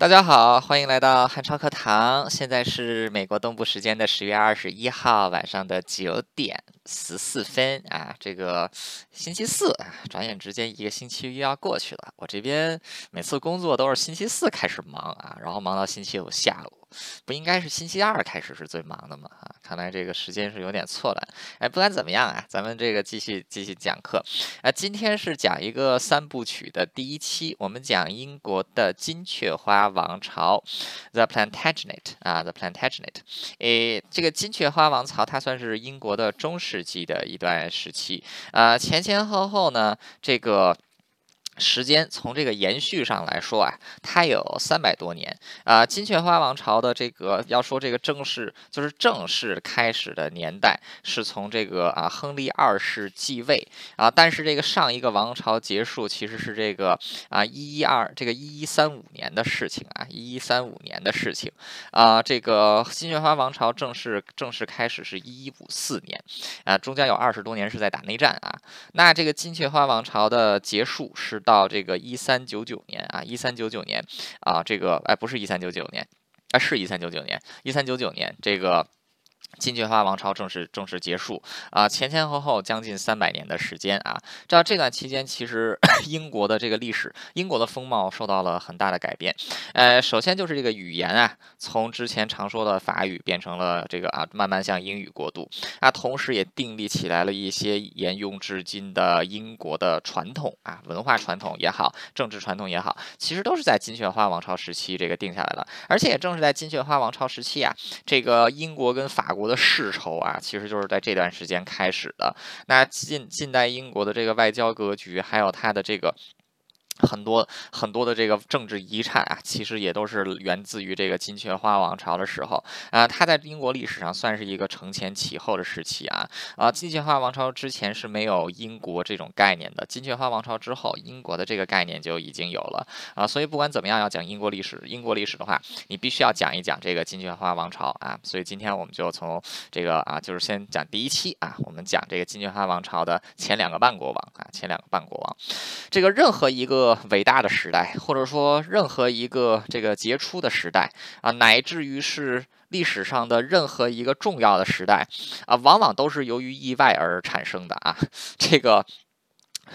大家好，欢迎来到汉超课堂。现在是美国东部时间的十月二十一号晚上的九点十四分啊，这个星期四，转眼之间一个星期又要过去了。我这边每次工作都是星期四开始忙啊，然后忙到星期五下午。不应该是星期二开始是最忙的吗？啊，看来这个时间是有点错乱。哎，不管怎么样啊，咱们这个继续继续讲课。啊，今天是讲一个三部曲的第一期，我们讲英国的金雀花王朝，The Plantagenet 啊，The Plantagenet。诶，这个金雀花王朝它算是英国的中世纪的一段时期啊，前前后后呢，这个。时间从这个延续上来说啊，它有三百多年啊。金雀花王朝的这个要说这个正式就是正式开始的年代，是从这个啊亨利二世继位啊。但是这个上一个王朝结束其实是这个啊一一二这个一一三五年的事情啊，一一三五年的事情啊。这个金雀花王朝正式正式开始是一一五四年啊，中间有二十多年是在打内战啊。那这个金雀花王朝的结束是。到这个一三九九年啊，一三九九年啊，这个哎，不是一三九九年，啊，是一三九九年，一三九九年这个。金雀花王朝正式正式结束啊，前前后后将近三百年的时间啊。这这段期间，其实 英国的这个历史，英国的风貌受到了很大的改变。呃，首先就是这个语言啊，从之前常说的法语变成了这个啊，慢慢向英语过渡啊。同时也订立起来了一些沿用至今的英国的传统啊，文化传统也好，政治传统也好，其实都是在金雀花王朝时期这个定下来的。而且也正是在金雀花王朝时期啊，这个英国跟法国。国的世仇啊，其实就是在这段时间开始的。那近近代英国的这个外交格局，还有它的这个。很多很多的这个政治遗产啊，其实也都是源自于这个金雀花王朝的时候啊。它在英国历史上算是一个承前启后的时期啊啊。金雀花王朝之前是没有英国这种概念的，金雀花王朝之后，英国的这个概念就已经有了啊。所以不管怎么样，要讲英国历史，英国历史的话，你必须要讲一讲这个金雀花王朝啊。所以今天我们就从这个啊，就是先讲第一期啊，我们讲这个金雀花王朝的前两个半国王啊，前两个半国王，这个任何一个。伟大的时代，或者说任何一个这个杰出的时代啊，乃至于是历史上的任何一个重要的时代啊，往往都是由于意外而产生的啊，这个。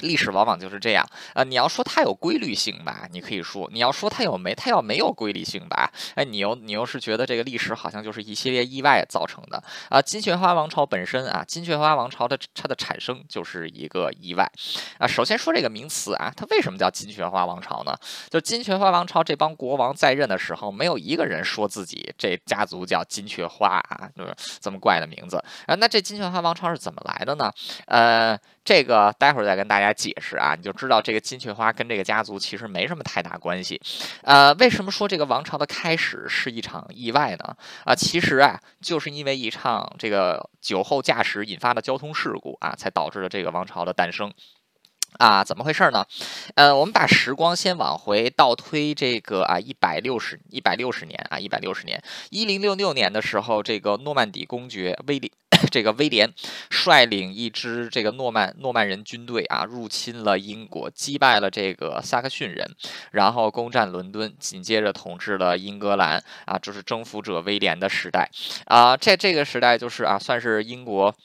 历史往往就是这样啊！你要说它有规律性吧，你可以说；你要说它有没，它要没有规律性吧？哎，你又你又是觉得这个历史好像就是一系列意外造成的啊！金雀花王朝本身啊，金雀花王朝的它的产生就是一个意外啊！首先说这个名词啊，它为什么叫金雀花王朝呢？就金雀花王朝这帮国王在任的时候，没有一个人说自己这家族叫金雀花啊，就是这么怪的名字啊！那这金雀花王朝是怎么来的呢？呃。这个待会儿再跟大家解释啊，你就知道这个金雀花跟这个家族其实没什么太大关系。呃，为什么说这个王朝的开始是一场意外呢？啊，其实啊，就是因为一场这个酒后驾驶引发的交通事故啊，才导致了这个王朝的诞生。啊，怎么回事呢？呃，我们把时光先往回倒推，这个啊，一百六十一百六十年啊，一百六十年，一零六六年的时候，这个诺曼底公爵威廉，这个威廉率领一支这个诺曼诺曼人军队啊，入侵了英国，击败了这个萨克逊人，然后攻占伦敦，紧接着统治了英格兰啊，就是征服者威廉的时代啊，在这个时代就是啊，算是英国。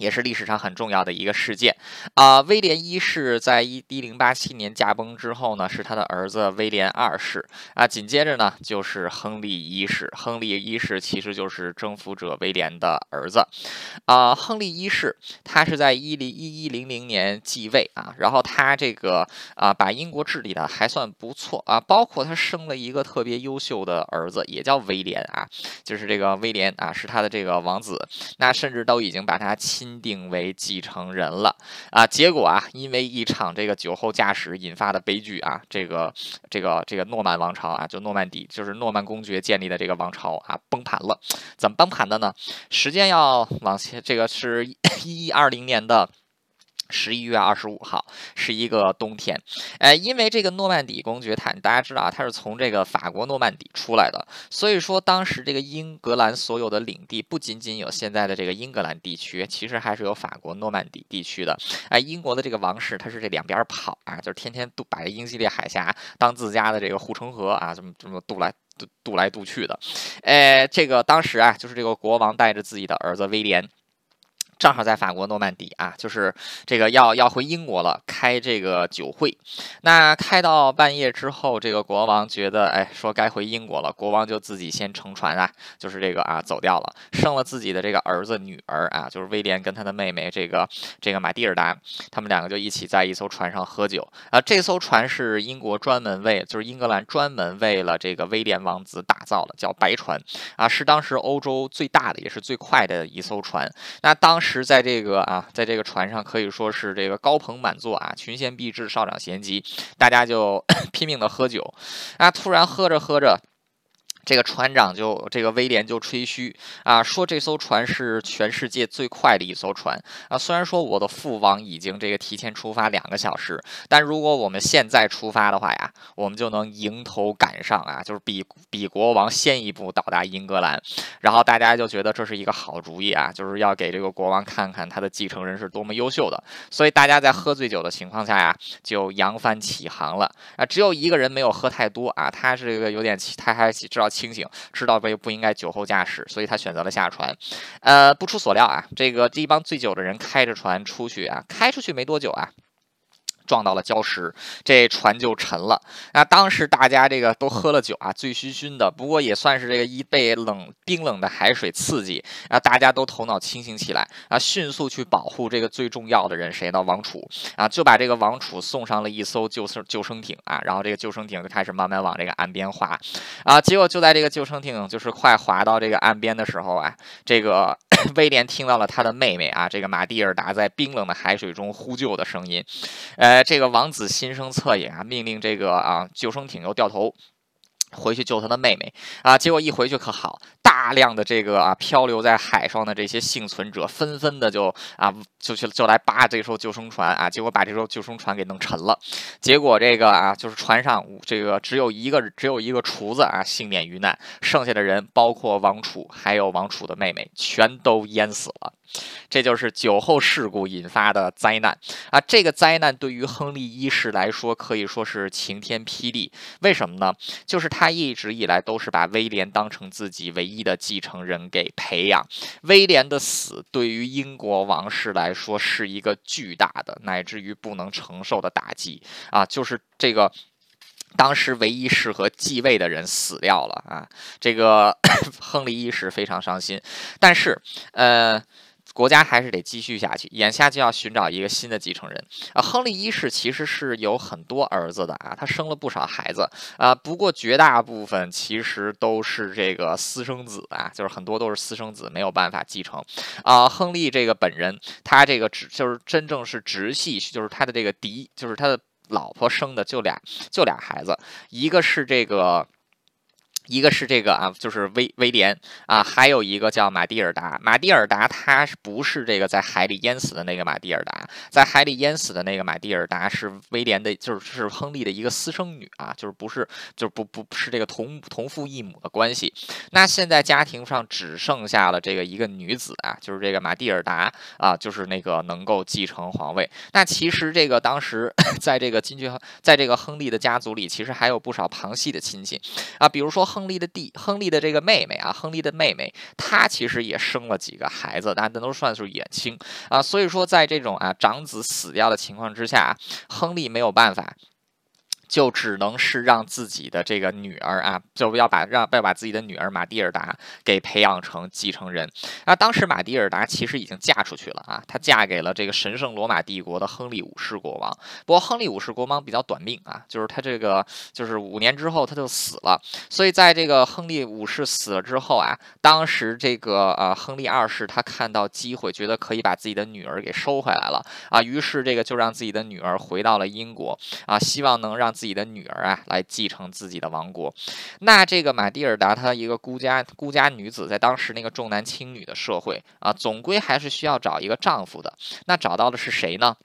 也是历史上很重要的一个事件啊！威廉一世在一一零八七年驾崩之后呢，是他的儿子威廉二世啊。紧接着呢，就是亨利一世。亨利一世其实就是征服者威廉的儿子啊。亨利一世他是在一零一一零零年继位啊，然后他这个啊，把英国治理的还算不错啊，包括他生了一个特别优秀的儿子，也叫威廉啊，就是这个威廉啊，是他的这个王子。那甚至都已经把他亲。钦定为继承人了啊！结果啊，因为一场这个酒后驾驶引发的悲剧啊，这个这个这个诺曼王朝啊，就诺曼底，就是诺曼公爵建立的这个王朝啊，崩盘了。怎么崩盘的呢？时间要往前，这个是一一二零年的。十一月二十五号是一个冬天，呃，因为这个诺曼底公爵，他大家知道啊，他是从这个法国诺曼底出来的，所以说当时这个英格兰所有的领地不仅仅有现在的这个英格兰地区，其实还是有法国诺曼底地区的。哎，英国的这个王室，他是这两边跑啊，就是天天渡把这英吉利海峡当自家的这个护城河啊，这么这么渡来渡渡来渡去的。哎，这个当时啊，就是这个国王带着自己的儿子威廉。正好在法国诺曼底啊，就是这个要要回英国了，开这个酒会。那开到半夜之后，这个国王觉得，哎，说该回英国了，国王就自己先乘船啊，就是这个啊走掉了，剩了自己的这个儿子女儿啊，就是威廉跟他的妹妹这个这个马蒂尔达，他们两个就一起在一艘船上喝酒啊。这艘船是英国专门为，就是英格兰专门为了这个威廉王子打造的，叫白船啊，是当时欧洲最大的也是最快的一艘船。那当时。是在这个啊，在这个船上可以说是这个高朋满座啊，群贤毕至，少长咸集，大家就 拼命的喝酒，啊，突然喝着喝着。这个船长就这个威廉就吹嘘啊，说这艘船是全世界最快的一艘船啊。虽然说我的父王已经这个提前出发两个小时，但如果我们现在出发的话呀，我们就能迎头赶上啊，就是比比国王先一步到达英格兰。然后大家就觉得这是一个好主意啊，就是要给这个国王看看他的继承人是多么优秀的。所以大家在喝醉酒的情况下呀，就扬帆起航了啊。只有一个人没有喝太多啊，他是一个有点他还知道。清醒，知道不不应该酒后驾驶，所以他选择了下船。呃，不出所料啊，这个这一帮醉酒的人开着船出去啊，开出去没多久啊。撞到了礁石，这船就沉了。那当时大家这个都喝了酒啊，醉醺醺的。不过也算是这个一被冷冰冷的海水刺激啊，大家都头脑清醒起来啊，迅速去保护这个最重要的人谁呢？王储啊，就把这个王储送上了一艘救生救生艇啊，然后这个救生艇就开始慢慢往这个岸边滑啊。结果就在这个救生艇就是快滑到这个岸边的时候啊，这个。威廉听到了他的妹妹啊，这个玛蒂尔达在冰冷的海水中呼救的声音，呃，这个王子心生恻隐啊，命令这个啊救生艇又掉头。回去救他的妹妹啊！结果一回去可好，大量的这个啊漂流在海上的这些幸存者，纷纷的就啊就去就来扒这艘救生船啊！结果把这艘救生船给弄沉了。结果这个啊就是船上这个只有一个只有一个厨子啊幸免于难，剩下的人包括王储还有王储的妹妹全都淹死了。这就是酒后事故引发的灾难啊！这个灾难对于亨利一世来说可以说是晴天霹雳。为什么呢？就是他他一直以来都是把威廉当成自己唯一的继承人给培养。威廉的死对于英国王室来说是一个巨大的乃至于不能承受的打击啊！就是这个当时唯一适合继位的人死掉了啊！这个 亨利一世非常伤心，但是呃。国家还是得继续下去，眼下就要寻找一个新的继承人啊。亨利一世其实是有很多儿子的啊，他生了不少孩子啊，不过绝大部分其实都是这个私生子啊，就是很多都是私生子，没有办法继承啊。亨利这个本人，他这个直就是真正是直系，就是他的这个嫡，就是他的老婆生的就俩就俩孩子，一个是这个。一个是这个啊，就是威威廉啊，还有一个叫马蒂尔达。马蒂尔达他不是这个在海里淹死的那个马蒂尔达？在海里淹死的那个马蒂尔达是威廉的，就是是亨利的一个私生女啊，就是不是，就是不不是这个同同父异母的关系。那现在家庭上只剩下了这个一个女子啊，就是这个马蒂尔达啊，就是那个能够继承皇位。那其实这个当时 在这个金爵，在这个亨利的家族里，其实还有不少旁系的亲戚啊，比如说亨。亨利的弟，亨利的这个妹妹啊，亨利的妹妹，她其实也生了几个孩子，但那都算是远亲啊。所以说，在这种啊长子死掉的情况之下，亨利没有办法。就只能是让自己的这个女儿啊，就要把让要把自己的女儿玛蒂尔达给培养成继承人。那当时玛蒂尔达其实已经嫁出去了啊，她嫁给了这个神圣罗马帝国的亨利五世国王。不过亨利五世国王比较短命啊，就是他这个就是五年之后他就死了。所以在这个亨利五世死了之后啊，当时这个呃亨利二世他看到机会，觉得可以把自己的女儿给收回来了啊，于是这个就让自己的女儿回到了英国啊，希望能让。自己的女儿啊，来继承自己的王国。那这个玛蒂尔达，她一个孤家孤家女子，在当时那个重男轻女的社会啊，总归还是需要找一个丈夫的。那找到的是谁呢？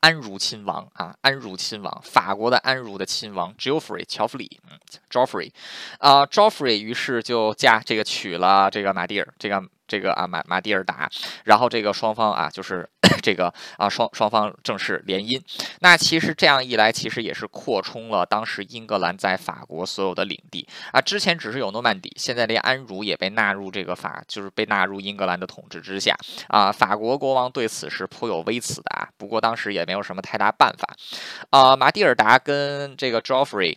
安茹亲王啊，安茹亲王，法国的安茹的亲王 Geoffrey 乔弗里，嗯，Geoffrey，啊，Geoffrey 于是就嫁这个娶了这个玛蒂尔，这个。这个啊马马蒂尔达，然后这个双方啊就是 这个啊双双方正式联姻。那其实这样一来，其实也是扩充了当时英格兰在法国所有的领地啊。之前只是有诺曼底，现在连安茹也被纳入这个法，就是被纳入英格兰的统治之下啊。法国国王对此是颇有微词的啊，不过当时也没有什么太大办法啊。马蒂尔达跟这个 Joffrey。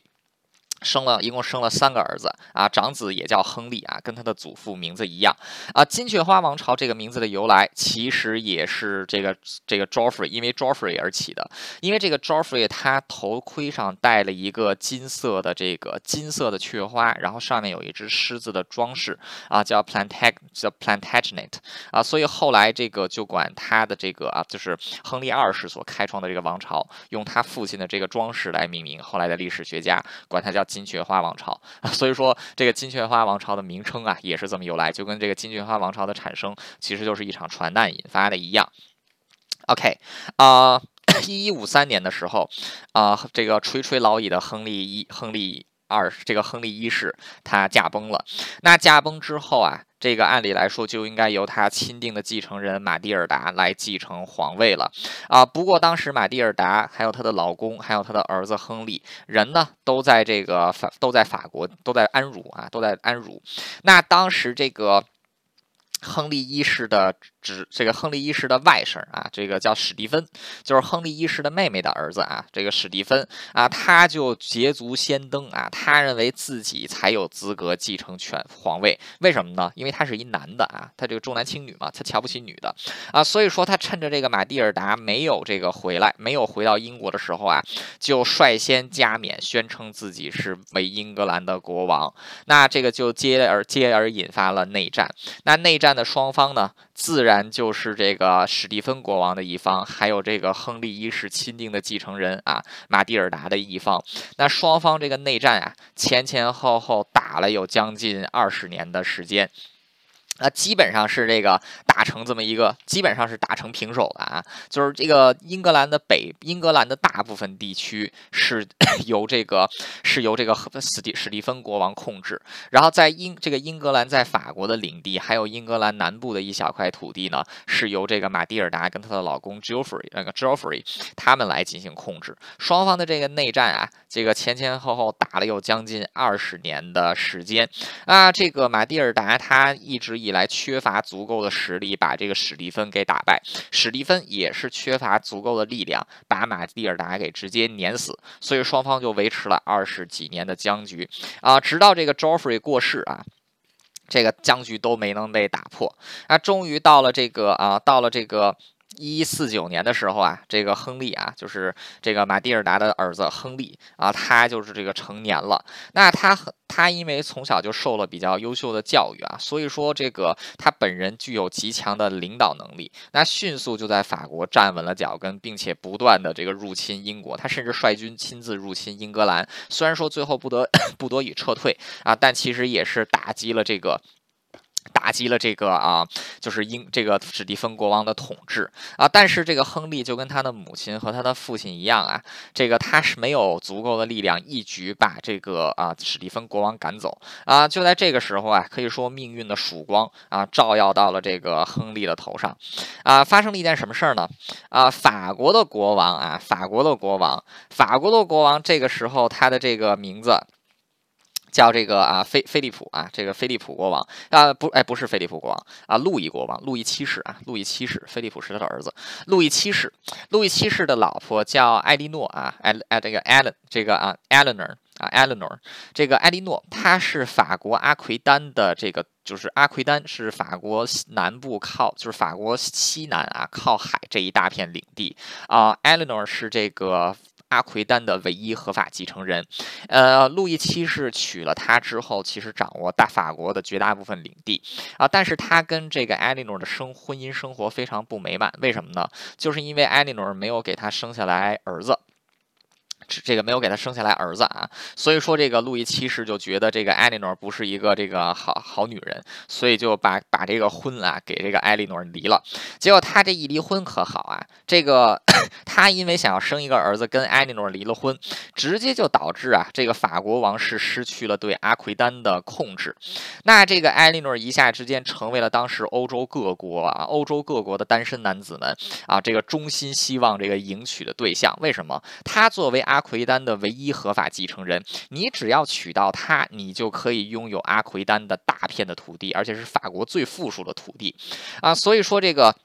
生了一共生了三个儿子啊，长子也叫亨利啊，跟他的祖父名字一样啊。金雀花王朝这个名字的由来，其实也是这个这个 Joffrey 因为 Joffrey 而起的。因为这个 Joffrey 他头盔上戴了一个金色的这个金色的雀花，然后上面有一只狮子的装饰啊，叫 Plantag 叫 Plantagenet 啊，所以后来这个就管他的这个啊，就是亨利二世所开创的这个王朝，用他父亲的这个装饰来命名。后来的历史学家管他叫。金雀花王朝，所以说这个金雀花王朝的名称啊，也是这么由来，就跟这个金雀花王朝的产生，其实就是一场传难引发的一样。OK，啊，一 一五三年的时候，啊，这个垂垂老矣的亨利一亨利二这个亨利一世他驾崩了。那驾崩之后啊。这个按理来说就应该由他钦定的继承人玛蒂尔达来继承皇位了啊。不过当时玛蒂尔达还有她的老公，还有她的儿子亨利，人呢都在这个法都在法国，都在安茹啊，都在安茹。那当时这个。亨利一世的指，这个亨利一世的外甥啊，这个叫史蒂芬，就是亨利一世的妹妹的儿子啊。这个史蒂芬啊，他就捷足先登啊，他认为自己才有资格继承权皇位。为什么呢？因为他是一男的啊，他这个重男轻女嘛，他瞧不起女的啊，所以说他趁着这个马蒂尔达没有这个回来，没有回到英国的时候啊，就率先加冕，宣称自己是为英格兰的国王。那这个就接而接而引发了内战。那内战。的双方呢，自然就是这个史蒂芬国王的一方，还有这个亨利一世钦定的继承人啊，马蒂尔达的一方。那双方这个内战啊，前前后后打了有将近二十年的时间。那基本上是这个打成这么一个，基本上是打成平手了啊。就是这个英格兰的北，英格兰的大部分地区是 由这个是由这个史蒂史蒂芬国王控制，然后在英这个英格兰在法国的领地，还有英格兰南部的一小块土地呢，是由这个马蒂尔达跟她的老公 Geoffrey 那个 Geoffrey 他们来进行控制。双方的这个内战啊，这个前前后后打了有将近二十年的时间啊。这个马蒂尔达他一直。以来缺乏足够的实力把这个史蒂芬给打败，史蒂芬也是缺乏足够的力量把马蒂尔达给直接碾死，所以双方就维持了二十几年的僵局啊，直到这个 Joffrey 过世啊，这个僵局都没能被打破，那终于到了这个啊，到了这个。一四九年的时候啊，这个亨利啊，就是这个马蒂尔达的儿子亨利啊，他就是这个成年了。那他他因为从小就受了比较优秀的教育啊，所以说这个他本人具有极强的领导能力。那迅速就在法国站稳了脚跟，并且不断的这个入侵英国。他甚至率军亲自入侵英格兰，虽然说最后不得 不得已撤退啊，但其实也是打击了这个。打击了这个啊，就是英这个史蒂芬国王的统治啊，但是这个亨利就跟他的母亲和他的父亲一样啊，这个他是没有足够的力量一举把这个啊史蒂芬国王赶走啊。就在这个时候啊，可以说命运的曙光啊照耀到了这个亨利的头上啊，发生了一件什么事儿呢？啊，法国的国王啊，法国的国王，法国的国王，这个时候他的这个名字。叫这个啊，菲菲利普啊，这个菲利普国王。啊，不，哎，不是菲利普国王啊，路易国王，路易七世啊，路易七世，菲利普是他的儿子，路易七世，路易七世的老婆叫艾莉诺啊，艾艾这个艾伦，这个啊，Eleanor 啊，Eleanor，这个艾莉诺，她是法国阿奎丹的这个，就是阿奎丹是法国南部靠，就是法国西南啊，靠海这一大片领地。啊，Eleanor 是这个。阿奎丹的唯一合法继承人，呃，路易七世娶了她之后，其实掌握大法国的绝大部分领地啊，但是他跟这个埃莉诺的生婚姻生活非常不美满，为什么呢？就是因为埃莉诺没有给他生下来儿子。这个没有给他生下来儿子啊，所以说这个路易七世就觉得这个艾莉诺不是一个这个好好女人，所以就把把这个婚啊给这个艾莉诺离了。结果他这一离婚可好啊，这个 他因为想要生一个儿子，跟艾莉诺离了婚，直接就导致啊这个法国王室失去了对阿奎丹的控制。那这个艾莉诺一下之间成为了当时欧洲各国啊欧洲各国的单身男子们啊这个衷心希望这个迎娶的对象。为什么？他作为阿阿奎丹的唯一合法继承人，你只要娶到她，你就可以拥有阿奎丹的大片的土地，而且是法国最富庶的土地，啊，所以说这个。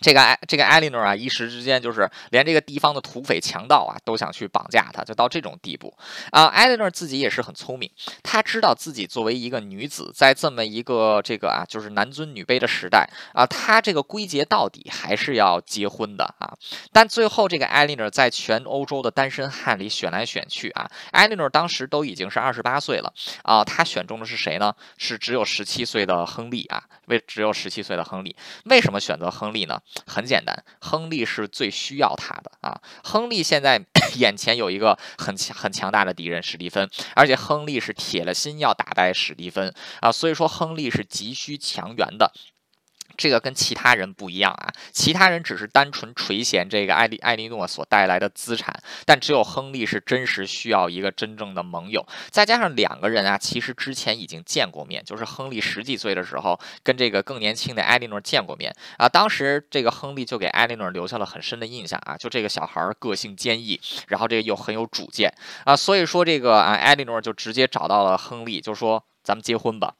这个艾这个艾莉诺啊，一时之间就是连这个地方的土匪强盗啊都想去绑架她，就到这种地步啊。艾莉诺自己也是很聪明，她知道自己作为一个女子，在这么一个这个啊就是男尊女卑的时代啊，她这个归结到底还是要结婚的啊。但最后这个艾莉诺在全欧洲的单身汉里选来选去啊，艾莉诺当时都已经是二十八岁了啊，她选中的是谁呢？是只有十七岁的亨利啊。为只有十七岁的亨利，为什么选择亨利呢？很简单，亨利是最需要他的啊！亨利现在 眼前有一个很强很强大的敌人史蒂芬，而且亨利是铁了心要打败史蒂芬啊，所以说亨利是急需强援的。这个跟其他人不一样啊，其他人只是单纯垂涎这个艾利艾莉诺所带来的资产，但只有亨利是真实需要一个真正的盟友。再加上两个人啊，其实之前已经见过面，就是亨利十几岁的时候跟这个更年轻的艾莉诺见过面啊，当时这个亨利就给艾莉诺留下了很深的印象啊，就这个小孩个性坚毅，然后这个又很有主见啊，所以说这个啊艾莉诺就直接找到了亨利，就说咱们结婚吧。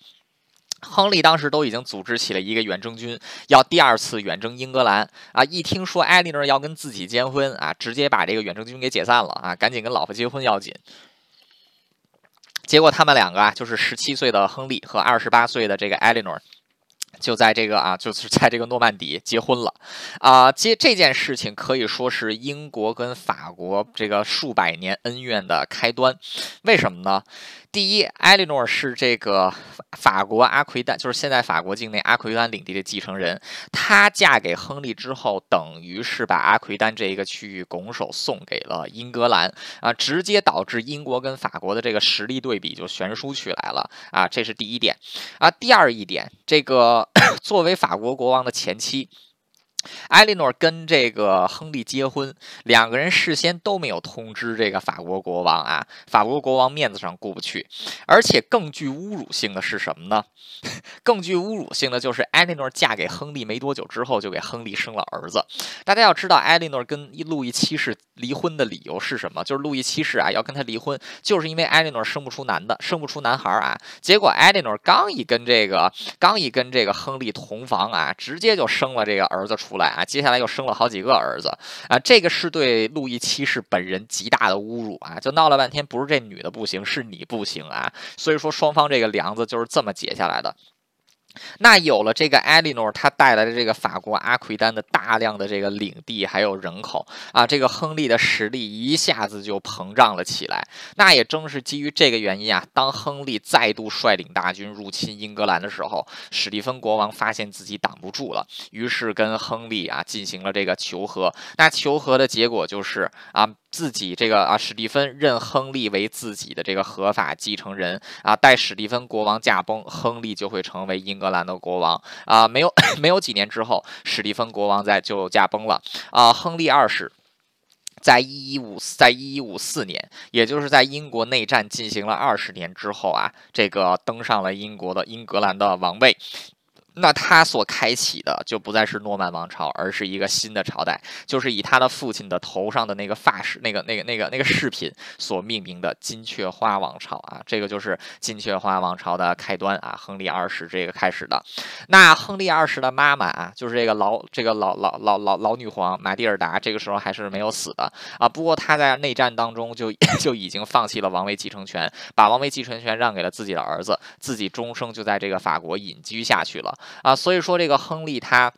亨利当时都已经组织起了一个远征军，要第二次远征英格兰啊！一听说艾莉诺要跟自己结婚啊，直接把这个远征军给解散了啊！赶紧跟老婆结婚要紧。结果他们两个啊，就是十七岁的亨利和二十八岁的这个艾莉诺。就在这个啊，就是在这个诺曼底结婚了，啊，结这件事情可以说是英国跟法国这个数百年恩怨的开端。为什么呢？第一，艾莉诺是这个法国阿奎丹，就是现在法国境内阿奎丹领地的继承人。她嫁给亨利之后，等于是把阿奎丹这一个区域拱手送给了英格兰啊，直接导致英国跟法国的这个实力对比就悬殊起来了啊，这是第一点啊。第二一点，这个。作为法国国王的前妻。艾莉诺跟这个亨利结婚，两个人事先都没有通知这个法国国王啊，法国国王面子上过不去，而且更具侮辱性的是什么呢？更具侮辱性的就是艾莉诺嫁给亨利没多久之后就给亨利生了儿子。大家要知道，艾莉诺跟路易七世离婚的理由是什么？就是路易七世啊要跟他离婚，就是因为艾莉诺生不出男的，生不出男孩啊。结果艾莉诺刚一跟这个刚一跟这个亨利同房啊，直接就生了这个儿子出。出来啊！接下来又生了好几个儿子啊！这个是对路易七世本人极大的侮辱啊！就闹了半天，不是这女的不行，是你不行啊！所以说，双方这个梁子就是这么结下来的。那有了这个艾莉诺，她带来的这个法国阿奎丹的大量的这个领地还有人口啊，这个亨利的实力一下子就膨胀了起来。那也正是基于这个原因啊，当亨利再度率领大军入侵英格兰的时候，史蒂芬国王发现自己挡不住了，于是跟亨利啊进行了这个求和。那求和的结果就是啊。自己这个啊，史蒂芬认亨利为自己的这个合法继承人啊，待史蒂芬国王驾崩，亨利就会成为英格兰的国王啊。没有 没有几年之后，史蒂芬国王在就驾崩了啊。亨利二世在一一五在一一五四年，也就是在英国内战进行了二十年之后啊，这个登上了英国的英格兰的王位。那他所开启的就不再是诺曼王朝，而是一个新的朝代，就是以他的父亲的头上的那个发饰、那个、那个、那个、那个饰品所命名的金雀花王朝啊，这个就是金雀花王朝的开端啊，亨利二世这个开始的。那亨利二世的妈妈啊，就是这个老、这个老老老老老女皇玛蒂尔达，这个时候还是没有死的啊。不过她在内战当中就就已经放弃了王位继承权，把王位继承权让给了自己的儿子，自己终生就在这个法国隐居下去了。啊，所以说这个亨利他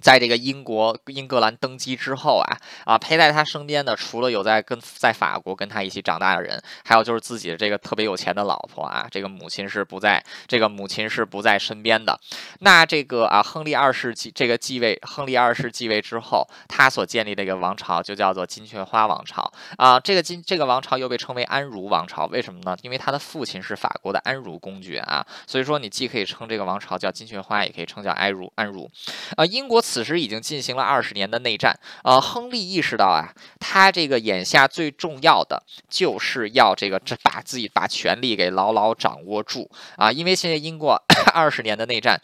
在这个英国英格兰登基之后啊啊，陪在他身边的除了有在跟在法国跟他一起长大的人，还有就是自己的这个特别有钱的老婆啊，这个母亲是不在，这个母亲是不在身边的。那这个啊，亨利二世继这个继位，亨利二世继位之后，他所建立的一个王朝就叫做金雀花王朝啊。这个金这个王朝又被称为安茹王朝，为什么呢？因为他的父亲是法国的安茹公爵啊，所以说你既可以称这个王朝叫金雀花，也可以称叫安茹安茹。啊，英国此时已经进行了二十年的内战。呃，亨利意识到啊，他这个眼下最重要的就是要这个这把自己把权力给牢牢掌握住啊，因为现在英国 二十年的内战。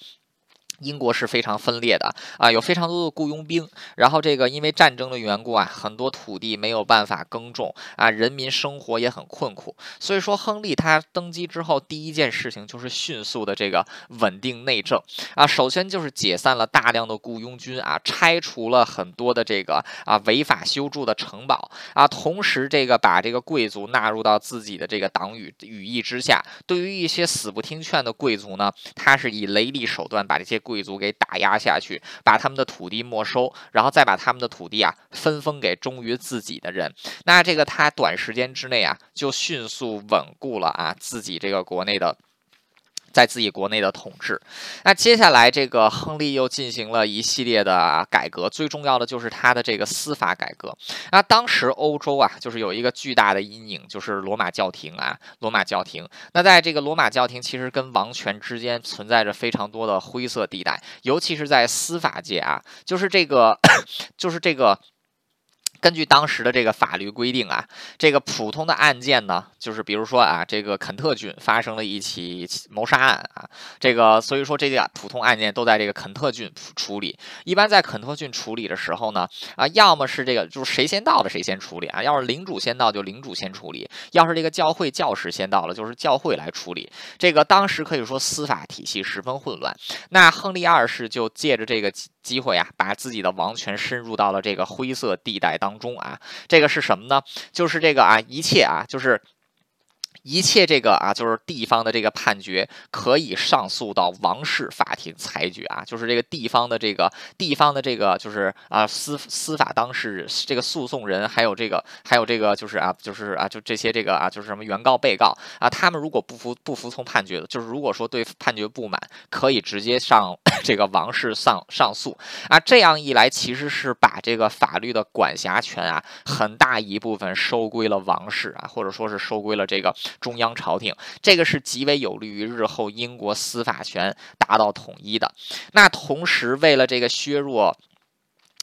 英国是非常分裂的啊，有非常多的雇佣兵，然后这个因为战争的缘故啊，很多土地没有办法耕种啊，人民生活也很困苦。所以说，亨利他登基之后，第一件事情就是迅速的这个稳定内政啊，首先就是解散了大量的雇佣军啊，拆除了很多的这个啊违法修筑的城堡啊，同时这个把这个贵族纳入到自己的这个党羽羽翼之下。对于一些死不听劝的贵族呢，他是以雷厉手段把这些贵贵族给打压下去，把他们的土地没收，然后再把他们的土地啊分封给忠于自己的人。那这个他短时间之内啊，就迅速稳固了啊自己这个国内的。在自己国内的统治，那接下来这个亨利又进行了一系列的改革，最重要的就是他的这个司法改革。那当时欧洲啊，就是有一个巨大的阴影，就是罗马教廷啊，罗马教廷。那在这个罗马教廷，其实跟王权之间存在着非常多的灰色地带，尤其是在司法界啊，就是这个，就是这个。根据当时的这个法律规定啊，这个普通的案件呢，就是比如说啊，这个肯特郡发生了一起谋杀案啊，这个所以说这个普通案件都在这个肯特郡处理。一般在肯特郡处理的时候呢，啊，要么是这个就是谁先到的谁先处理啊，要是领主先到就领主先处理，要是这个教会教士先到了就是教会来处理。这个当时可以说司法体系十分混乱。那亨利二世就借着这个机会啊，把自己的王权深入到了这个灰色地带当。中啊，这个是什么呢？就是这个啊，一切啊，就是。一切这个啊，就是地方的这个判决可以上诉到王室法庭裁决啊，就是这个地方的这个地方的这个就是啊司司法当事人这个诉讼人，还有这个还有这个就是啊就是啊就这些这个啊就是什么原告被告啊，他们如果不服不服从判决的，就是如果说对判决不满，可以直接上 这个王室上上诉啊。这样一来，其实是把这个法律的管辖权啊，很大一部分收归了王室啊，或者说是收归了这个。中央朝廷，这个是极为有利于日后英国司法权达到统一的。那同时，为了这个削弱。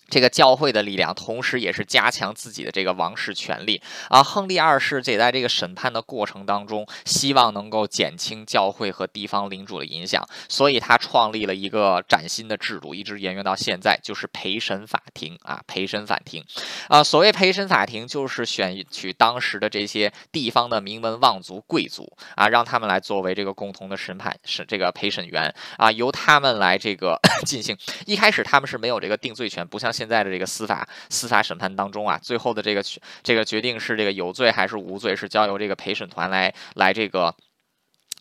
这个教会的力量，同时也是加强自己的这个王室权力啊。亨利二世也在这个审判的过程当中，希望能够减轻教会和地方领主的影响，所以他创立了一个崭新的制度，一直沿用到现在，就是陪审法庭啊。陪审法庭啊，所谓陪审法庭，就是选取当时的这些地方的名门望族、贵族啊，让他们来作为这个共同的审判审这个陪审员啊，由他们来这个 进行。一开始他们是没有这个定罪权，不像。现在的这个司法司法审判当中啊，最后的这个这个决定是这个有罪还是无罪，是交由这个陪审团来来这个。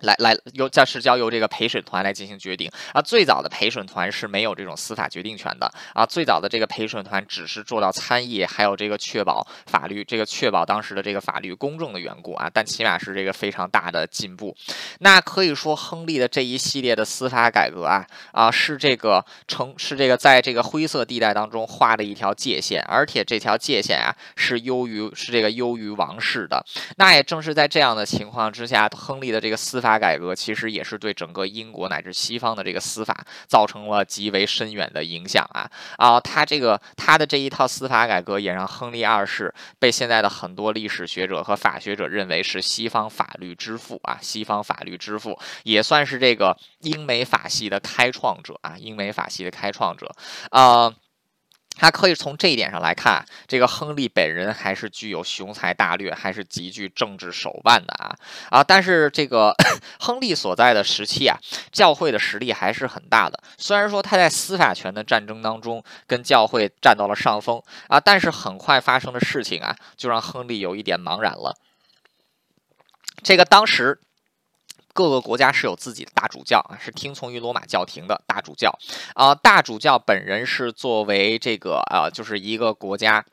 来来，由这是交由这个陪审团来进行决定啊。最早的陪审团是没有这种司法决定权的啊。最早的这个陪审团只是做到参议，还有这个确保法律，这个确保当时的这个法律公正的缘故啊。但起码是这个非常大的进步。那可以说，亨利的这一系列的司法改革啊啊，是这个成是这个在这个灰色地带当中画的一条界限，而且这条界限啊是优于是这个优于王室的。那也正是在这样的情况之下，亨利的这个司法。法改革其实也是对整个英国乃至西方的这个司法造成了极为深远的影响啊啊！他这个他的这一套司法改革也让亨利二世被现在的很多历史学者和法学者认为是西方法律之父啊，西方法律之父也算是这个英美法系的开创者啊，英美法系的开创者啊。他可以从这一点上来看，这个亨利本人还是具有雄才大略，还是极具政治手腕的啊啊！但是这个 亨利所在的时期啊，教会的实力还是很大的。虽然说他在司法权的战争当中跟教会占到了上风啊，但是很快发生的事情啊，就让亨利有一点茫然了。这个当时。各个国家是有自己的大主教啊，是听从于罗马教廷的大主教啊。大主教本人是作为这个啊，就是一个国家。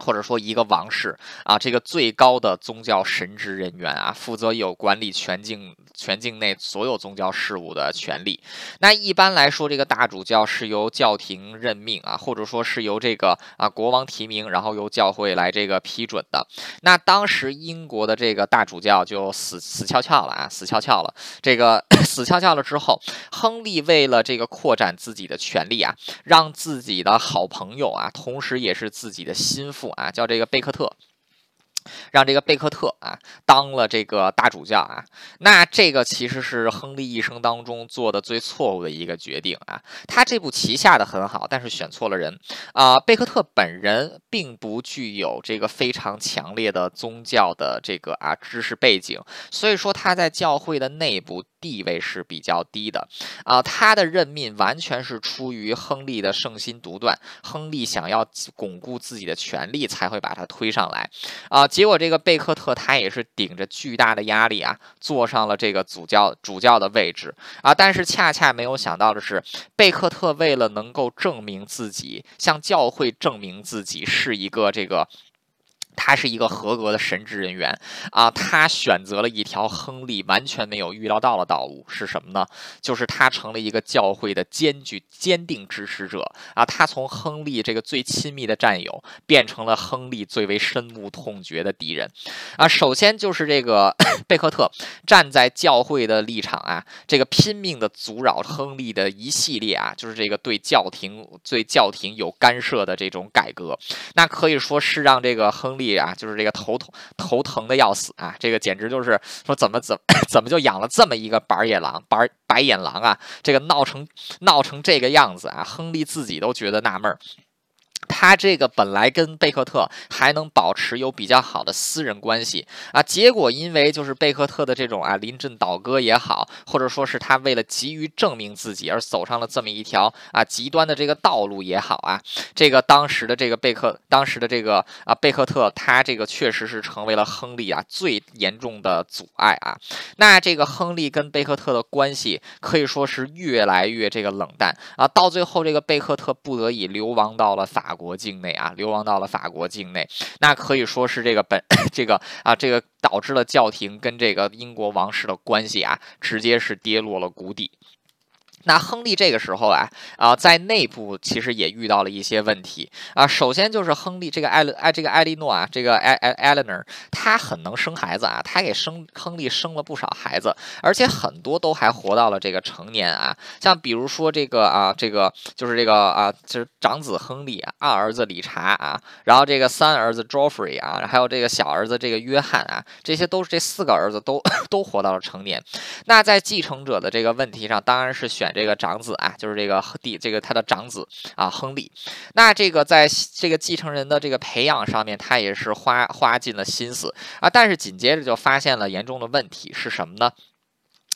或者说一个王室啊，这个最高的宗教神职人员啊，负责有管理全境全境内所有宗教事务的权利。那一般来说，这个大主教是由教廷任命啊，或者说是由这个啊国王提名，然后由教会来这个批准的。那当时英国的这个大主教就死死翘翘了啊，死翘翘了。这个 死翘翘了之后，亨利为了这个扩展自己的权利啊，让自己的好朋友啊，同时也是自己的心腹。啊，叫这个贝克特。让这个贝克特啊当了这个大主教啊，那这个其实是亨利一生当中做的最错误的一个决定啊。他这部棋下的很好，但是选错了人啊。贝克特本人并不具有这个非常强烈的宗教的这个啊知识背景，所以说他在教会的内部地位是比较低的啊。他的任命完全是出于亨利的圣心独断，亨利想要巩固自己的权利才会把他推上来啊。结果，这个贝克特他也是顶着巨大的压力啊，坐上了这个主教主教的位置啊。但是恰恰没有想到的是，贝克特为了能够证明自己，向教会证明自己是一个这个。他是一个合格的神职人员啊，他选择了一条亨利完全没有预料到的道路，是什么呢？就是他成了一个教会的坚决、坚定支持者啊。他从亨利这个最亲密的战友，变成了亨利最为深恶痛绝的敌人啊。首先就是这个 贝克特站在教会的立场啊，这个拼命的阻扰亨利的一系列啊，就是这个对教廷、对教廷有干涉的这种改革，那可以说是让这个亨利。啊，就是这个头头头疼的要死啊！这个简直就是说怎么怎 怎么就养了这么一个白眼狼白白眼狼啊！这个闹成闹成这个样子啊！亨利自己都觉得纳闷儿。他这个本来跟贝克特还能保持有比较好的私人关系啊，结果因为就是贝克特的这种啊临阵倒戈也好，或者说是他为了急于证明自己而走上了这么一条啊极端的这个道路也好啊，这个当时的这个贝克，当时的这个啊贝克特，他这个确实是成为了亨利啊最严重的阻碍啊。那这个亨利跟贝克特的关系可以说是越来越这个冷淡啊，到最后这个贝克特不得已流亡到了法法。国境内啊，流亡到了法国境内，那可以说是这个本 这个啊，这个导致了教廷跟这个英国王室的关系啊，直接是跌落了谷底。那亨利这个时候啊啊，在内部其实也遇到了一些问题啊。首先就是亨利这个艾伦艾这个艾莉诺啊，这个艾艾艾 n o r 她很能生孩子啊，她给生亨利生了不少孩子，而且很多都还活到了这个成年啊。像比如说这个啊，这个就是这个啊，就是长子亨利，二儿子理查啊，然后这个三儿子 Joffrey 啊，还有这个小儿子这个约翰啊，这些都是这四个儿子都 都活到了成年。那在继承者的这个问题上，当然是选。这个长子啊，就是这个弟，这个他的长子啊，亨利。那这个在这个继承人的这个培养上面，他也是花花尽了心思啊。但是紧接着就发现了严重的问题是什么呢？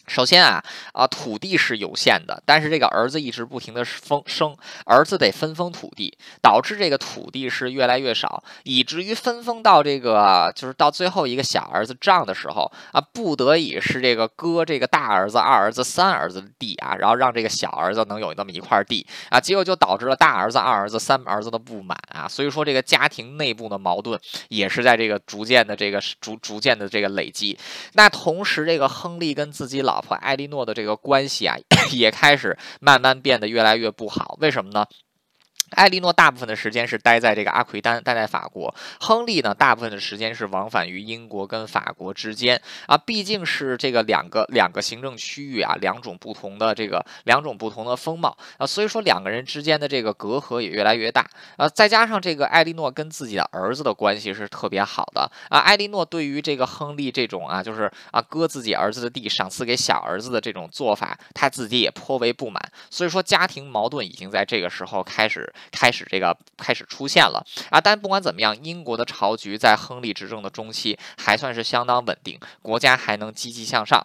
首先啊啊，土地是有限的，但是这个儿子一直不停的封生，儿子得分封土地，导致这个土地是越来越少，以至于分封到这个就是到最后一个小儿子账的时候啊，不得已是这个割这个大儿子、二儿子、三儿子的地啊，然后让这个小儿子能有那么一块地啊，结果就导致了大儿子、二儿子、三儿子的不满啊，所以说这个家庭内部的矛盾也是在这个逐渐的这个逐逐渐的这个累积。那同时，这个亨利跟自己老老婆艾莉诺的这个关系啊，也开始慢慢变得越来越不好。为什么呢？艾莉诺大部分的时间是待在这个阿奎丹，待在法国。亨利呢，大部分的时间是往返于英国跟法国之间啊，毕竟是这个两个两个行政区域啊，两种不同的这个两种不同的风貌啊，所以说两个人之间的这个隔阂也越来越大啊。再加上这个艾莉诺跟自己的儿子的关系是特别好的啊，艾莉诺对于这个亨利这种啊，就是啊割自己儿子的地赏赐给小儿子的这种做法，他自己也颇为不满。所以说家庭矛盾已经在这个时候开始。开始这个开始出现了啊，但不管怎么样，英国的朝局在亨利执政的中期还算是相当稳定，国家还能积极向上。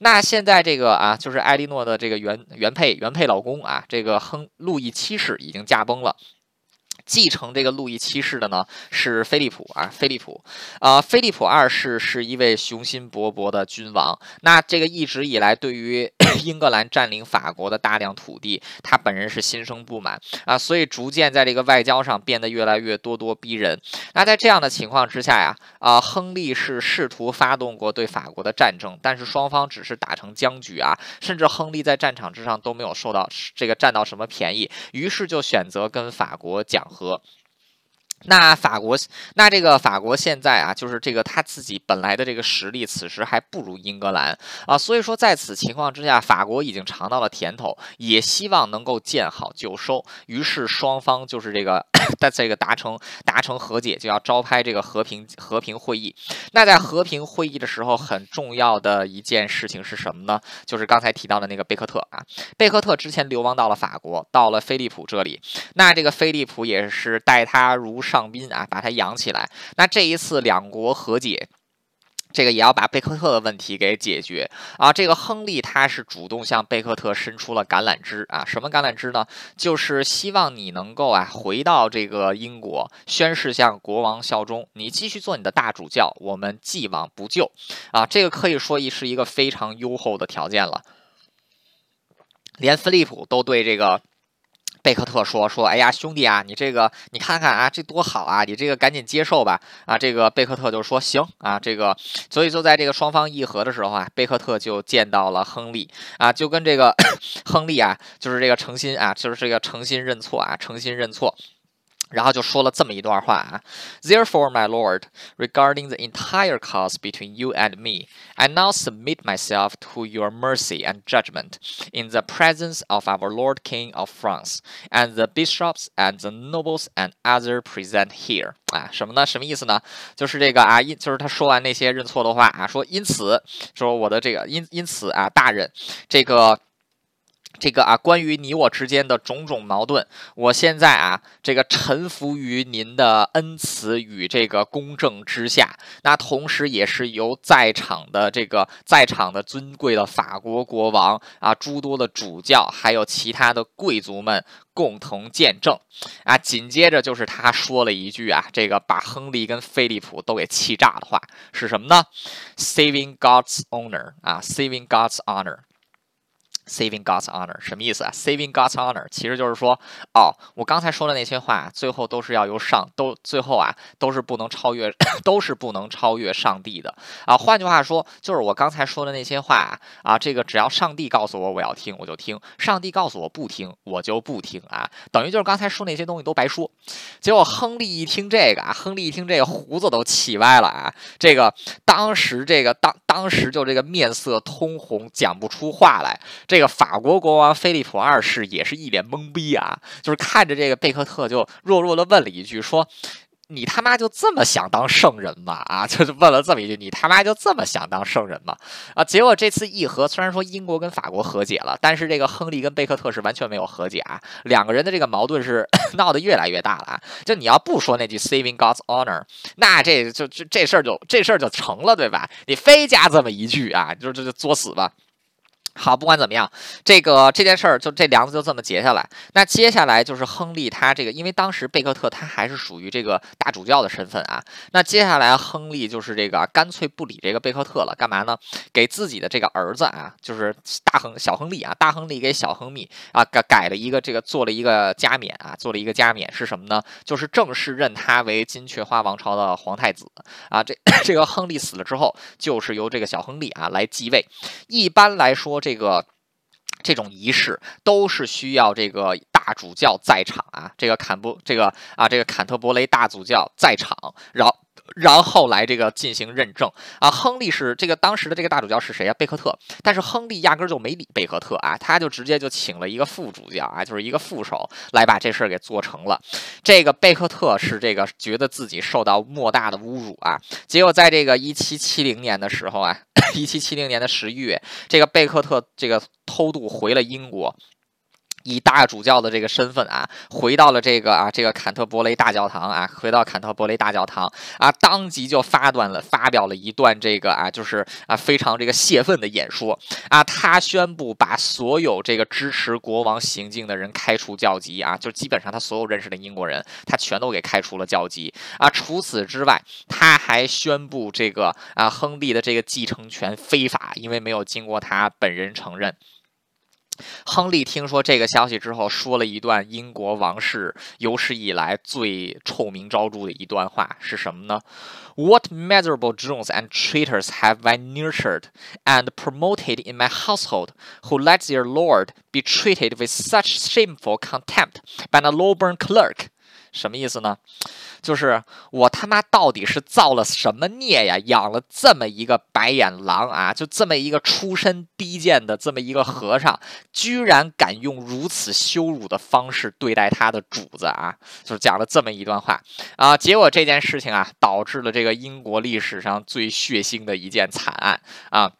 那现在这个啊，就是艾莉诺的这个原原配原配老公啊，这个亨路易七世已经驾崩了。继承这个路易七世的呢是菲利普啊，菲利普，啊，菲利普二世是一位雄心勃勃的君王。那这个一直以来对于 英格兰占领法国的大量土地，他本人是心生不满啊，所以逐渐在这个外交上变得越来越咄咄逼人。那在这样的情况之下呀，啊，亨利是试图发动过对法国的战争，但是双方只是打成僵局啊，甚至亨利在战场之上都没有受到这个占到什么便宜，于是就选择跟法国讲。和那法国，那这个法国现在啊，就是这个他自己本来的这个实力，此时还不如英格兰啊，所以说在此情况之下，法国已经尝到了甜头，也希望能够见好就收，于是双方就是这个。在这个达成达成和解，就要召开这个和平和平会议。那在和平会议的时候，很重要的一件事情是什么呢？就是刚才提到的那个贝克特啊。贝克特之前流亡到了法国，到了菲利普这里。那这个菲利普也是待他如上宾啊，把他养起来。那这一次两国和解。这个也要把贝克特的问题给解决啊！这个亨利他是主动向贝克特伸出了橄榄枝啊！什么橄榄枝呢？就是希望你能够啊回到这个英国，宣誓向国王效忠，你继续做你的大主教，我们既往不咎啊！这个可以说是一个非常优厚的条件了，连菲利普都对这个。贝克特说：“说，哎呀，兄弟啊，你这个，你看看啊，这多好啊，你这个赶紧接受吧。”啊，这个贝克特就说：“行啊，这个。”所以就在这个双方议和的时候啊，贝克特就见到了亨利啊，就跟这个 亨利啊，就是这个诚心啊，就是这个诚心认错啊，诚心认错。然后就说了这么一段话啊，Therefore, my lord, regarding the entire cause between you and me, I now submit myself to your mercy and judgment in the presence of our Lord King of France and the bishops and the nobles and other present here 啊，什么呢？什么意思呢？就是这个啊，因就是他说完那些认错的话啊，说因此说我的这个因因此啊，大人这个。 这个啊，关于你我之间的种种矛盾，我现在啊，这个臣服于您的恩慈与这个公正之下。那同时，也是由在场的这个在场的尊贵的法国国王啊，诸多的主教，还有其他的贵族们共同见证。啊，紧接着就是他说了一句啊，这个把亨利跟菲利普都给气炸的话，是什么呢？Saving God's honor 啊，Saving God's honor。Saving God's honor 什么意思啊？Saving God's honor 其实就是说，哦，我刚才说的那些话，最后都是要由上都最后啊，都是不能超越，都是不能超越上帝的啊。换句话说，就是我刚才说的那些话啊，这个只要上帝告诉我我要听，我就听；上帝告诉我不听，我就不听啊。等于就是刚才说那些东西都白说。结果亨利一听这个啊，亨利一听这个胡子都气歪了啊。这个当时这个当当时就这个面色通红，讲不出话来。这个法国国王菲利普二世也是一脸懵逼啊，就是看着这个贝克特就弱弱的问了一句，说：“你他妈就这么想当圣人吗？”啊，就是问了这么一句：“你他妈就这么想当圣人吗？”啊，结果这次议和虽然说英国跟法国和解了，但是这个亨利跟贝克特是完全没有和解啊，两个人的这个矛盾是 闹得越来越大了啊。就你要不说那句 “Saving God's honor”，那这就这这事儿就这事儿就成了，对吧？你非加这么一句啊，就这就作死吧。好，不管怎么样，这个这件事儿就这梁子就这么结下来。那接下来就是亨利他这个，因为当时贝克特他还是属于这个大主教的身份啊。那接下来亨利就是这个干脆不理这个贝克特了，干嘛呢？给自己的这个儿子啊，就是大亨小亨利啊，大亨利给小亨利啊改改了一个这个做了一个加冕啊，做了一个加冕是什么呢？就是正式认他为金雀花王朝的皇太子啊。这 这个亨利死了之后，就是由这个小亨利啊来继位。一般来说。这个这种仪式都是需要这个大主教在场啊，这个坎布这个啊，这个坎特伯雷大主教在场，然后。然后来这个进行认证啊，亨利是这个当时的这个大主教是谁啊？贝克特，但是亨利压根儿就没理贝克特啊，他就直接就请了一个副主教啊，就是一个副手来把这事儿给做成了。这个贝克特是这个觉得自己受到莫大的侮辱啊，结果在这个一七七零年的时候啊，一七七零年的十一月，这个贝克特这个偷渡回了英国。以大主教的这个身份啊，回到了这个啊这个坎特伯雷大教堂啊，回到坎特伯雷大教堂啊，当即就发断了发表了一段这个啊就是啊非常这个泄愤的演说啊，他宣布把所有这个支持国王行径的人开除教籍啊，就基本上他所有认识的英国人，他全都给开除了教籍啊。除此之外，他还宣布这个啊亨利的这个继承权非法，因为没有经过他本人承认。亨利听说这个消息之后，说了一段英国王室有史以来最臭名昭着的一段话，是什么呢？What miserable drones and traitors have I nurtured and promoted in my household, who let their lord be treated with such shameful contempt by a low-born clerk？ 什么意思呢？就是我他妈到底是造了什么孽呀？养了这么一个白眼狼啊！就这么一个出身低贱的这么一个和尚，居然敢用如此羞辱的方式对待他的主子啊！就是讲了这么一段话啊！结果这件事情啊，导致了这个英国历史上最血腥的一件惨案啊！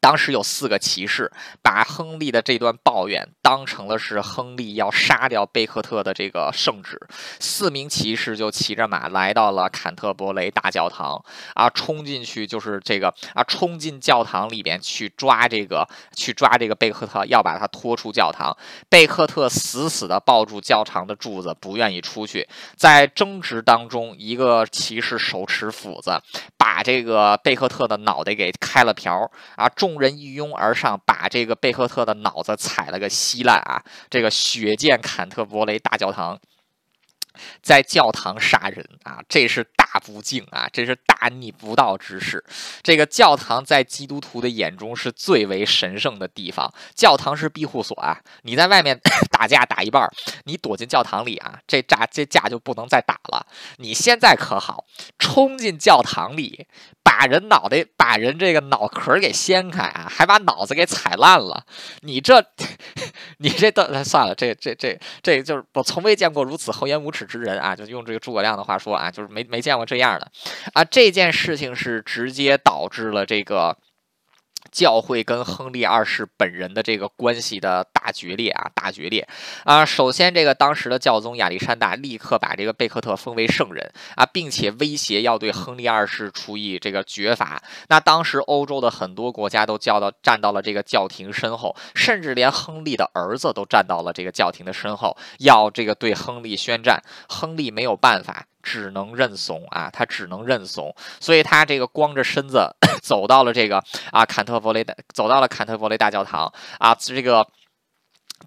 当时有四个骑士把亨利的这段抱怨当成了是亨利要杀掉贝克特的这个圣旨，四名骑士就骑着马来到了坎特伯雷大教堂啊，冲进去就是这个啊，冲进教堂里边去抓这个去抓这个贝克特，要把他拖出教堂。贝克特死死地抱住教堂的柱子，不愿意出去。在争执当中，一个骑士手持斧子，把这个贝克特的脑袋给开了瓢啊！众人一拥而上，把这个贝克特的脑子踩了个稀烂啊！这个血溅坎特伯雷大教堂。在教堂杀人啊，这是大不敬啊，这是大逆不道之事。这个教堂在基督徒的眼中是最为神圣的地方，教堂是庇护所啊。你在外面 打架打一半，你躲进教堂里啊，这架这架就不能再打了。你现在可好，冲进教堂里，把人脑袋把人这个脑壳给掀开啊，还把脑子给踩烂了。你这 你这都算了，这这这这就是我从未见过如此厚颜无耻。之人啊，就用这个诸葛亮的话说啊，就是没没见过这样的啊。这件事情是直接导致了这个。教会跟亨利二世本人的这个关系的大决裂啊，大决裂啊！首先，这个当时的教宗亚历山大立刻把这个贝克特封为圣人啊，并且威胁要对亨利二世处以这个绝罚。那当时欧洲的很多国家都叫到站到了这个教廷身后，甚至连亨利的儿子都站到了这个教廷的身后，要这个对亨利宣战。亨利没有办法。只能认怂啊，他只能认怂，所以他这个光着身子 走到了这个啊坎特伯雷的，走到了坎特伯雷大教堂啊，这个，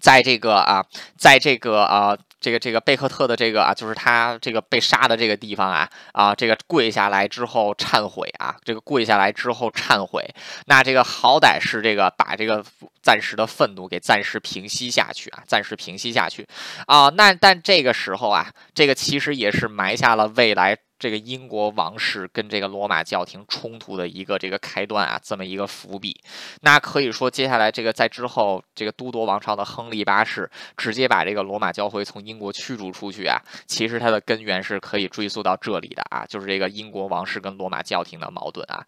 在这个啊，在这个啊。这个这个贝克特的这个啊，就是他这个被杀的这个地方啊啊，这个跪下来之后忏悔啊，这个跪下来之后忏悔，那这个好歹是这个把这个暂时的愤怒给暂时平息下去啊，暂时平息下去啊，那但这个时候啊，这个其实也是埋下了未来。这个英国王室跟这个罗马教廷冲突的一个这个开端啊，这么一个伏笔。那可以说，接下来这个在之后，这个都铎王朝的亨利八世直接把这个罗马教会从英国驱逐出去啊，其实它的根源是可以追溯到这里的啊，就是这个英国王室跟罗马教廷的矛盾啊。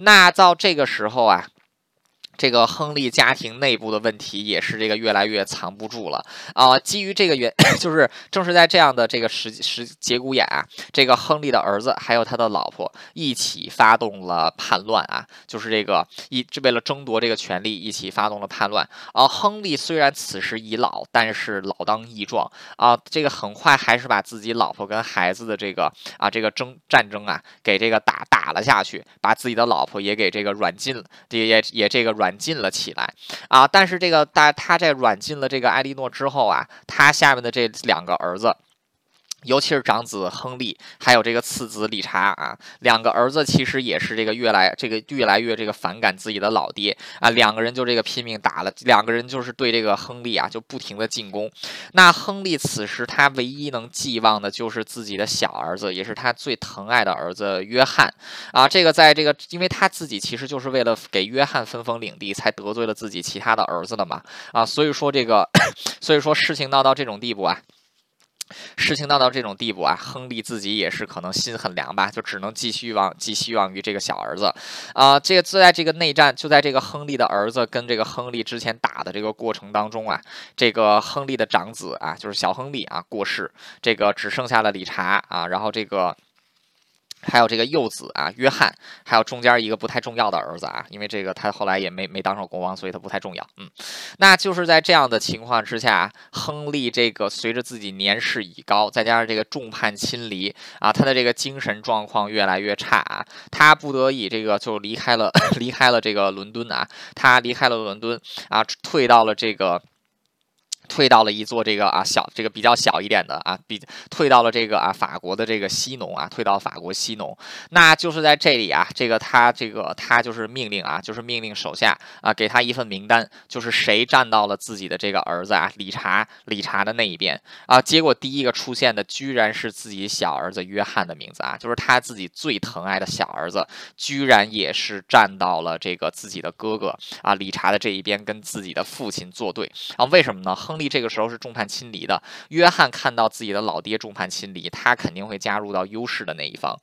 那到这个时候啊。这个亨利家庭内部的问题也是这个越来越藏不住了啊！基于这个原，就是正是在这样的这个时时节骨眼啊，这个亨利的儿子还有他的老婆一起发动了叛乱啊，就是这个一为了争夺这个权利一起发动了叛乱啊。亨利虽然此时已老，但是老当益壮啊，这个很快还是把自己老婆跟孩子的这个啊这个争战争啊给这个打打了下去，把自己的老婆也给这个软禁了，也也也这个软。软禁了起来啊！但是这个，大他在软禁了这个艾莉诺之后啊，他下面的这两个儿子。尤其是长子亨利，还有这个次子理查啊，两个儿子其实也是这个越来这个越来越这个反感自己的老爹啊，两个人就这个拼命打了，两个人就是对这个亨利啊就不停的进攻。那亨利此时他唯一能寄望的就是自己的小儿子，也是他最疼爱的儿子约翰啊。这个在这个，因为他自己其实就是为了给约翰分封领地，才得罪了自己其他的儿子的嘛啊。所以说这个，所以说事情闹到这种地步啊。事情闹到这种地步啊，亨利自己也是可能心很凉吧，就只能寄希望寄希望于这个小儿子，啊，这个就在这个内战，就在这个亨利的儿子跟这个亨利之前打的这个过程当中啊，这个亨利的长子啊，就是小亨利啊过世，这个只剩下了理查啊，然后这个。还有这个幼子啊，约翰，还有中间一个不太重要的儿子啊，因为这个他后来也没没当上国王，所以他不太重要。嗯，那就是在这样的情况之下，亨利这个随着自己年事已高，再加上这个众叛亲离啊，他的这个精神状况越来越差啊，他不得已这个就离开了 离开了这个伦敦啊，他离开了伦敦啊，退到了这个。退到了一座这个啊小这个比较小一点的啊，比退到了这个啊法国的这个西农啊，退到法国西农，那就是在这里啊，这个他这个他就是命令啊，就是命令手下啊，给他一份名单，就是谁站到了自己的这个儿子啊理查理查的那一边啊，结果第一个出现的居然是自己小儿子约翰的名字啊，就是他自己最疼爱的小儿子，居然也是站到了这个自己的哥哥啊理查的这一边，跟自己的父亲作对啊？为什么呢？亨亨利这个时候是众叛亲离的，约翰看到自己的老爹众叛亲离，他肯定会加入到优势的那一方。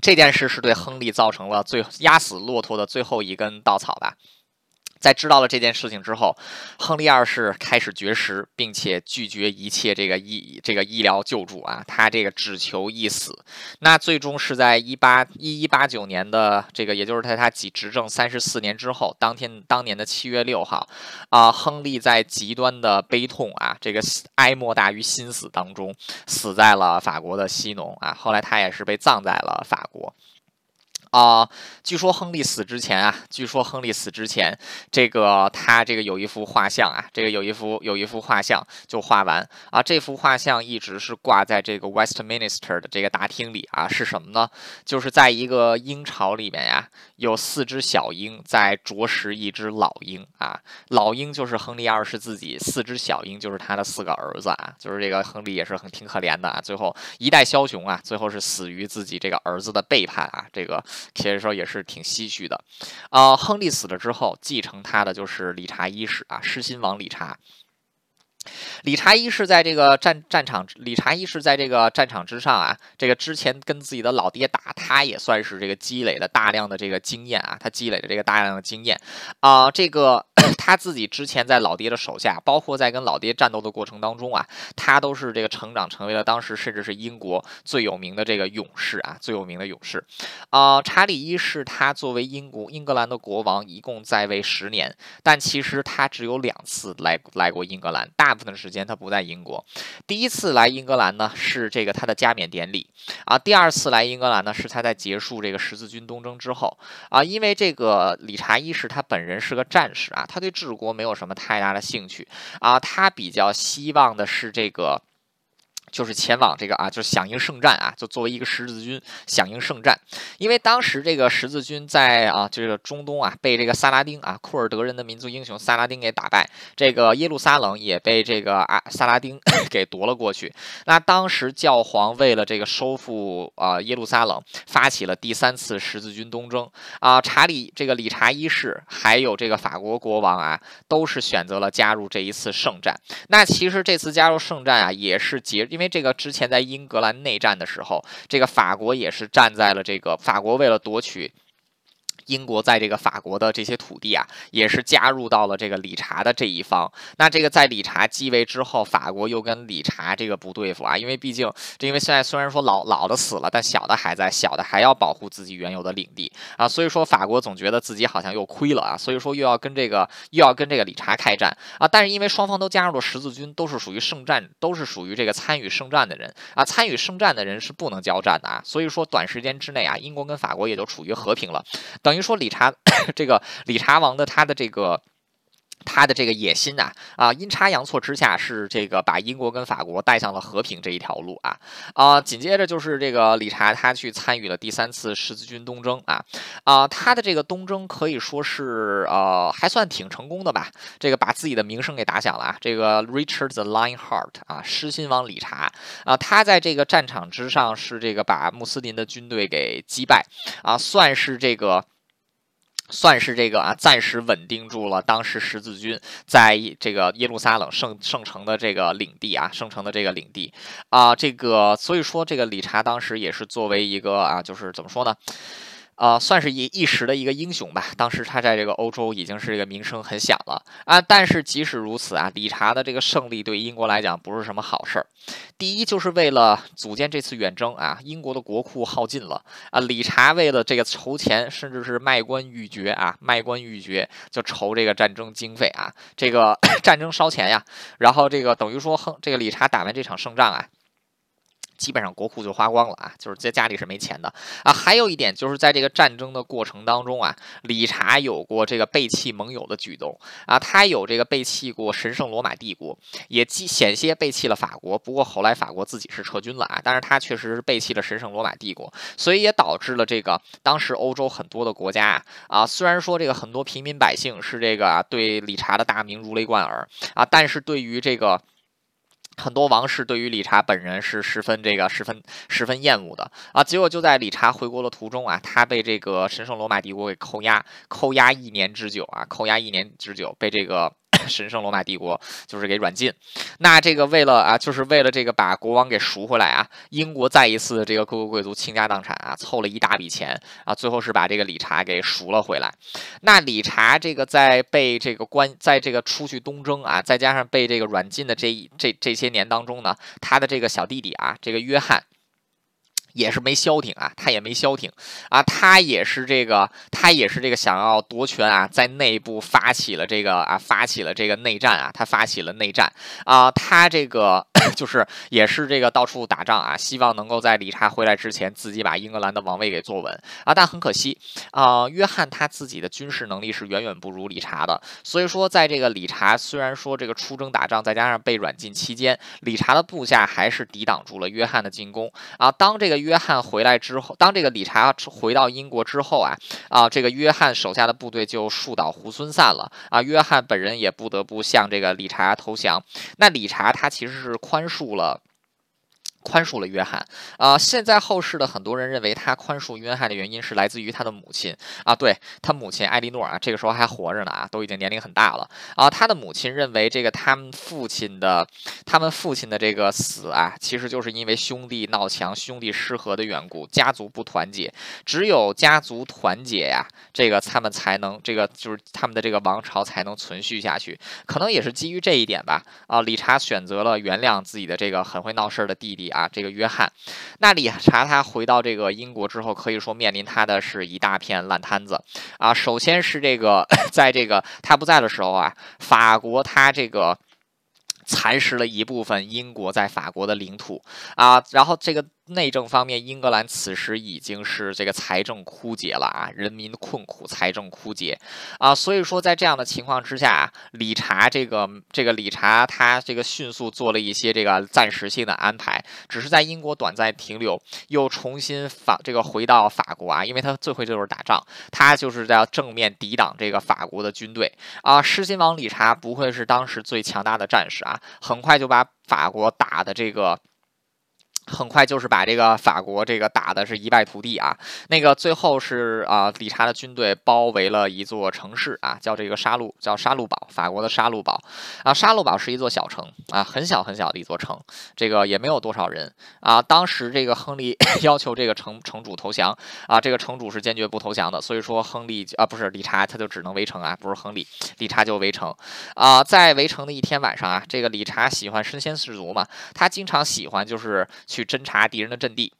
这件事是对亨利造成了最压死骆驼的最后一根稻草吧。在知道了这件事情之后，亨利二世开始绝食，并且拒绝一切这个医这个医疗救助啊，他这个只求一死。那最终是在一八一一八九年的这个，也就是在他几执政三十四年之后，当天当年的七月六号，啊，亨利在极端的悲痛啊，这个哀莫大于心死当中，死在了法国的西农啊。后来他也是被葬在了法国。啊，据说亨利死之前啊，据说亨利死之前，这个他这个有一幅画像啊，这个有一幅有一幅画像就画完啊，这幅画像一直是挂在这个 Westminster 的这个大厅里啊，是什么呢？就是在一个鹰巢里面呀，有四只小鹰在啄食一只老鹰啊，老鹰就是亨利二世自己，四只小鹰就是他的四个儿子啊，就是这个亨利也是很挺可怜的啊，最后一代枭雄啊，最后是死于自己这个儿子的背叛啊，这个。其实说也是挺唏嘘的，啊，亨利死了之后，继承他的就是理查一世啊，狮心王理查。理查一世在这个战战场，理查一世在这个战场之上啊，这个之前跟自己的老爹打，他也算是这个积累了大量的这个经验啊，他积累了这个大量的经验啊，这个 他自己之前在老爹的手下，包括在跟老爹战斗的过程当中啊，他都是这个成长成为了当时甚至是英国最有名的这个勇士啊，最有名的勇士啊。查理一世他作为英国英格兰的国王，一共在位十年，但其实他只有两次来来过英格兰，大。部分的时间他不在英国，第一次来英格兰呢是这个他的加冕典礼。啊，第二次来英格兰呢是他在结束这个十字军东征之后。啊，因为这个理查一世他本人是个战士啊，他对治国没有什么太大的兴趣。啊，他比较希望的是这个。就是前往这个啊，就是响应圣战啊，就作为一个十字军响应圣战。因为当时这个十字军在啊，这个中东啊，被这个萨拉丁啊，库尔德人的民族英雄萨拉丁给打败，这个耶路撒冷也被这个啊萨拉丁 给夺了过去。那当时教皇为了这个收复啊耶路撒冷，发起了第三次十字军东征啊。查理这个理查一世还有这个法国国王啊，都是选择了加入这一次圣战。那其实这次加入圣战啊，也是结因为。这个之前在英格兰内战的时候，这个法国也是站在了这个法国为了夺取。英国在这个法国的这些土地啊，也是加入到了这个理查的这一方。那这个在理查继位之后，法国又跟理查这个不对付啊，因为毕竟，这因为现在虽然说老老的死了，但小的还在，小的还要保护自己原有的领地啊，所以说法国总觉得自己好像又亏了啊，所以说又要跟这个又要跟这个理查开战啊。但是因为双方都加入了十字军，都是属于圣战，都是属于这个参与圣战的人啊，参与圣战的人是不能交战的啊，所以说短时间之内啊，英国跟法国也就处于和平了，等。等于说理查这个理查王的他的这个他的这个野心呐啊阴差阳错之下是这个把英国跟法国带向了和平这一条路啊。啊紧接着就是这个理查他去参与了第三次十字军东征啊。啊他的这个东征可以说是呃还算挺成功的吧这个把自己的名声给打响了啊。这个 Richard the Lionheart 啊狮心王理查。啊他在这个战场之上是这个把穆斯林的军队给击败啊算是这个。算是这个啊，暂时稳定住了当时十字军在这个耶路撒冷圣圣城的这个领地啊，圣城的这个领地啊，这个所以说这个理查当时也是作为一个啊，就是怎么说呢？呃，算是一一时的一个英雄吧。当时他在这个欧洲已经是这个名声很响了啊。但是即使如此啊，理查的这个胜利对英国来讲不是什么好事儿。第一，就是为了组建这次远征啊，英国的国库耗尽了啊。理查为了这个筹钱，甚至是卖官鬻爵啊，卖官鬻爵就筹这个战争经费啊，这个 战争烧钱呀。然后这个等于说，哼，这个理查打完这场胜仗啊。基本上国库就花光了啊，就是在家里是没钱的啊。还有一点就是在这个战争的过程当中啊，理查有过这个背弃盟友的举动啊，他有这个背弃过神圣罗马帝国，也险些背弃了法国。不过后来法国自己是撤军了啊，但是他确实是背弃了神圣罗马帝国，所以也导致了这个当时欧洲很多的国家啊，虽然说这个很多平民百姓是这个对理查的大名如雷贯耳啊，但是对于这个。很多王室对于理查本人是十分这个十分十分厌恶的啊，结果就在理查回国的途中啊，他被这个神圣罗马帝国给扣押，扣押一年之久啊，扣押一年之久，被这个。神圣罗马帝国就是给软禁，那这个为了啊，就是为了这个把国王给赎回来啊，英国再一次这个各个贵族倾家荡产啊，凑了一大笔钱啊，最后是把这个理查给赎了回来。那理查这个在被这个关，在这个出去东征啊，再加上被这个软禁的这一这这些年当中呢，他的这个小弟弟啊，这个约翰。也是没消停啊，他也没消停啊，他也是这个，他也是这个想要夺权啊，在内部发起了这个啊，发起了这个内战啊，他发起了内战啊，他这个 就是也是这个到处打仗啊，希望能够在理查回来之前自己把英格兰的王位给坐稳啊，但很可惜啊，约翰他自己的军事能力是远远不如理查的，所以说在这个理查虽然说这个出征打仗，再加上被软禁期间，理查的部下还是抵挡住了约翰的进攻啊，当这个。约翰回来之后，当这个理查回到英国之后啊啊，这个约翰手下的部队就树倒猢狲散了啊，约翰本人也不得不向这个理查投降。那理查他其实是宽恕了。宽恕了约翰啊！现在后世的很多人认为他宽恕约翰的原因是来自于他的母亲啊，对他母亲艾莉诺啊，这个时候还活着呢啊，都已经年龄很大了啊。他的母亲认为这个他们父亲的他们父亲的这个死啊，其实就是因为兄弟闹强、兄弟失和的缘故，家族不团结，只有家族团结呀，这个他们才能这个就是他们的这个王朝才能存续下去。可能也是基于这一点吧啊，理查选择了原谅自己的这个很会闹事儿的弟弟。啊，这个约翰，那理查他回到这个英国之后，可以说面临他的是一大片烂摊子啊。首先是这个，在这个他不在的时候啊，法国他这个蚕食了一部分英国在法国的领土啊，然后这个。内政方面，英格兰此时已经是这个财政枯竭了啊，人民困苦，财政枯竭啊，所以说在这样的情况之下，理查这个这个理查他这个迅速做了一些这个暂时性的安排，只是在英国短暂停留，又重新法这个回到法国啊，因为他最会就是打仗，他就是在正面抵挡这个法国的军队啊。狮心王理查不会是当时最强大的战士啊，很快就把法国打的这个。很快就是把这个法国这个打的是一败涂地啊！那个最后是啊，理查的军队包围了一座城市啊，叫这个沙鹿，叫沙鹿堡，法国的沙鹿堡啊。沙鹿堡是一座小城啊，很小很小的一座城，这个也没有多少人啊。当时这个亨利 要求这个城城主投降啊，这个城主是坚决不投降的，所以说亨利啊不是理查他就只能围城啊，不是亨利，理查就围城啊。在围城的一天晚上啊，这个理查喜欢身先士卒嘛，他经常喜欢就是。去侦查敌人的阵地。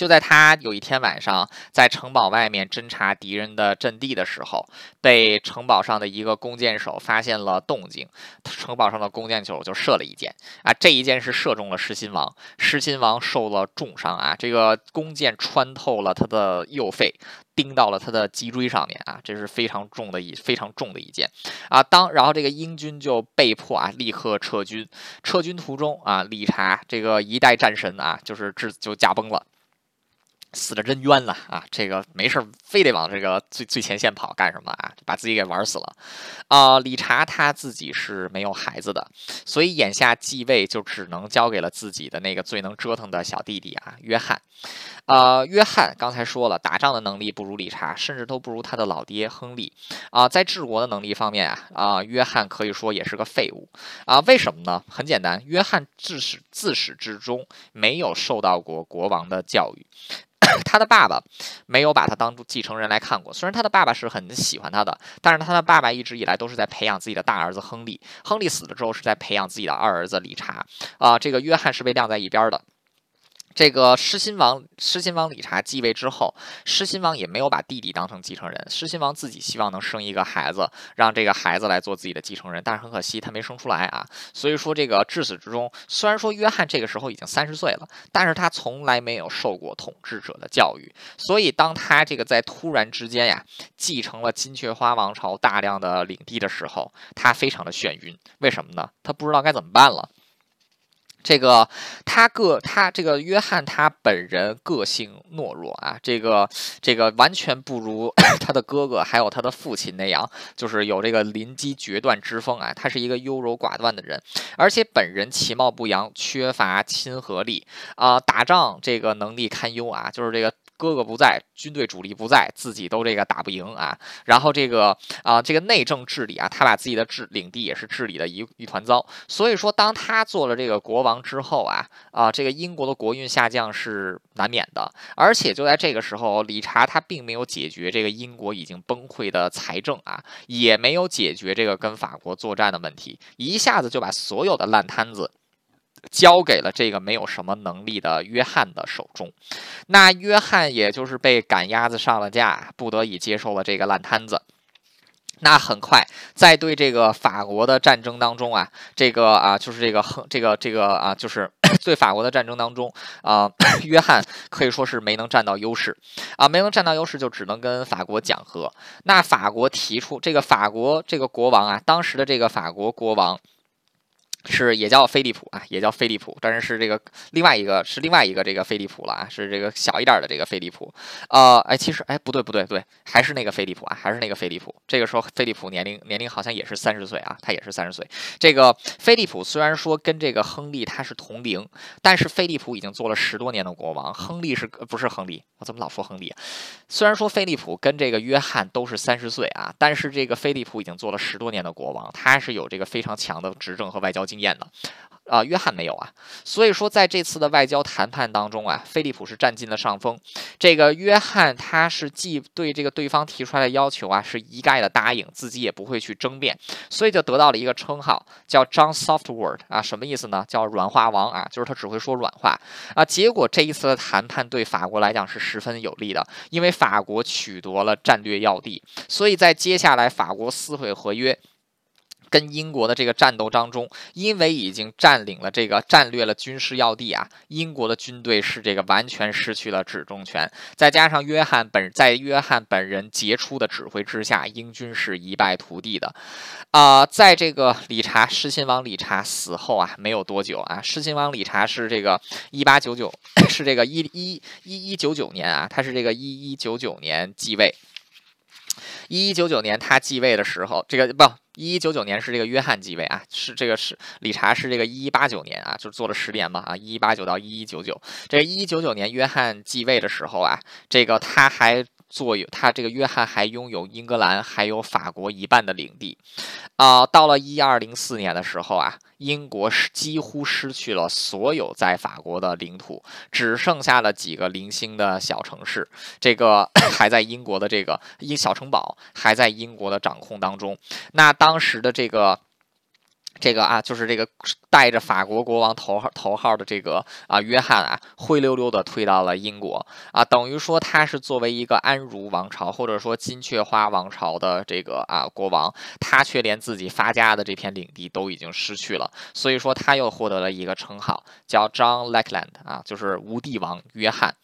就在他有一天晚上在城堡外面侦察敌人的阵地的时候，被城堡上的一个弓箭手发现了动静。城堡上的弓箭手就射了一箭啊，这一箭是射中了狮心王，狮心王受了重伤啊，这个弓箭穿透了他的右肺，钉到了他的脊椎上面啊，这是非常重的一非常重的一箭啊。当然后这个英军就被迫啊立刻撤军，撤军途中啊，理查这个一代战神啊，就是智就驾崩了。死的真冤呐啊！这个没事儿，非得往这个最最前线跑干什么啊？把自己给玩死了啊！理查他自己是没有孩子的，所以眼下继位就只能交给了自己的那个最能折腾的小弟弟啊，约翰。呃，约翰刚才说了，打仗的能力不如理查，甚至都不如他的老爹亨利啊。在治国的能力方面啊，啊，约翰可以说也是个废物啊。为什么呢？很简单，约翰自始自始至终没有受到过国王的教育。他的爸爸没有把他当做继承人来看过，虽然他的爸爸是很喜欢他的，但是他的爸爸一直以来都是在培养自己的大儿子亨利。亨利死了之后，是在培养自己的二儿子理查。啊，这个约翰是被晾在一边的。这个狮心王狮心王理查继位之后，狮心王也没有把弟弟当成继承人。狮心王自己希望能生一个孩子，让这个孩子来做自己的继承人，但是很可惜他没生出来啊。所以说这个至始至终，虽然说约翰这个时候已经三十岁了，但是他从来没有受过统治者的教育。所以当他这个在突然之间呀，继承了金雀花王朝大量的领地的时候，他非常的眩晕。为什么呢？他不知道该怎么办了。这个他个他这个约翰他本人个性懦弱啊，这个这个完全不如 他的哥哥还有他的父亲那样，就是有这个临机决断之风啊。他是一个优柔寡断的人，而且本人其貌不扬，缺乏亲和力啊，打仗这个能力堪忧啊，就是这个。哥哥不在，军队主力不在，自己都这个打不赢啊。然后这个啊，这个内政治理啊，他把自己的治领地也是治理的一一团糟。所以说，当他做了这个国王之后啊，啊，这个英国的国运下降是难免的。而且就在这个时候，理查他并没有解决这个英国已经崩溃的财政啊，也没有解决这个跟法国作战的问题，一下子就把所有的烂摊子。交给了这个没有什么能力的约翰的手中，那约翰也就是被赶鸭子上了架，不得已接受了这个烂摊子。那很快，在对这个法国的战争当中啊，这个啊就是这个亨这个这个啊就是 对法国的战争当中啊，约翰可以说是没能占到优势啊，没能占到优势就只能跟法国讲和。那法国提出这个法国这个国王啊，当时的这个法国国王。是也叫菲利普啊，也叫菲利普，但是是这个另外一个是另外一个这个菲利普了啊，是这个小一点的这个菲利普。呃，哎，其实哎不对不对对，还是那个菲利普啊，还是那个菲利普。这个时候菲利普年龄年龄好像也是三十岁啊，他也是三十岁。这个菲利普虽然说跟这个亨利他是同龄，但是菲利普已经做了十多年的国王，亨利是不是亨利？我怎么老说亨利？虽然说菲利普跟这个约翰都是三十岁啊，但是这个菲利普已经做了十多年的国王，他是有这个非常强的执政和外交。经验的，啊，约翰没有啊，所以说在这次的外交谈判当中啊，菲利普是占尽了上风。这个约翰他是既对这个对方提出来的要求啊，是一概的答应，自己也不会去争辩，所以就得到了一个称号，叫 John Softword 啊，什么意思呢？叫软化王啊，就是他只会说软话啊。结果这一次的谈判对法国来讲是十分有利的，因为法国取得了战略要地，所以在接下来法国撕毁合约。跟英国的这个战斗当中，因为已经占领了这个战略了军事要地啊，英国的军队是这个完全失去了指中权。再加上约翰本在约翰本人杰出的指挥之下，英军是一败涂地的。啊，在这个理查狮心王理查死后啊，没有多久啊，狮心王理查是这个一八九九，是这个一一一一九九年啊，他是这个一一九九年继位。一一九九年他继位的时候，这个不。一一九九年是这个约翰继位啊，是这个是理查是这个一一八九年啊，就做了十年嘛啊，一一八九到一一九九，这一一九九年约翰继位的时候啊，这个他还。作有他这个约翰还拥有英格兰还有法国一半的领地，啊，到了一二零四年的时候啊，英国是几乎失去了所有在法国的领土，只剩下了几个零星的小城市，这个 还在英国的这个一小城堡还在英国的掌控当中。那当时的这个。这个啊，就是这个带着法国国王头号头号的这个啊，约翰啊，灰溜溜的退到了英国啊，等于说他是作为一个安茹王朝或者说金雀花王朝的这个啊国王，他却连自己发家的这片领地都已经失去了，所以说他又获得了一个称号，叫 John Lackland 啊，就是无帝王约翰。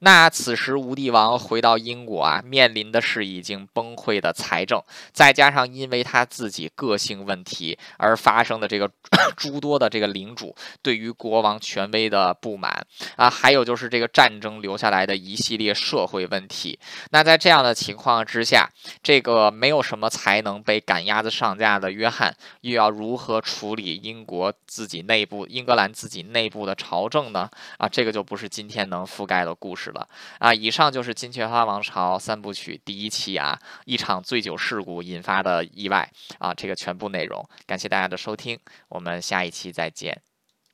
那此时无帝王回到英国啊，面临的是已经崩溃的财政，再加上因为他自己个性问题而发。发生的这个 诸多的这个领主对于国王权威的不满啊，还有就是这个战争留下来的一系列社会问题。那在这样的情况之下，这个没有什么才能被赶鸭子上架的约翰，又要如何处理英国自己内部、英格兰自己内部的朝政呢？啊，这个就不是今天能覆盖的故事了啊。以上就是《金雀花王朝》三部曲第一期啊，一场醉酒事故引发的意外啊，这个全部内容。感谢大家的收收听，我们下一期再见。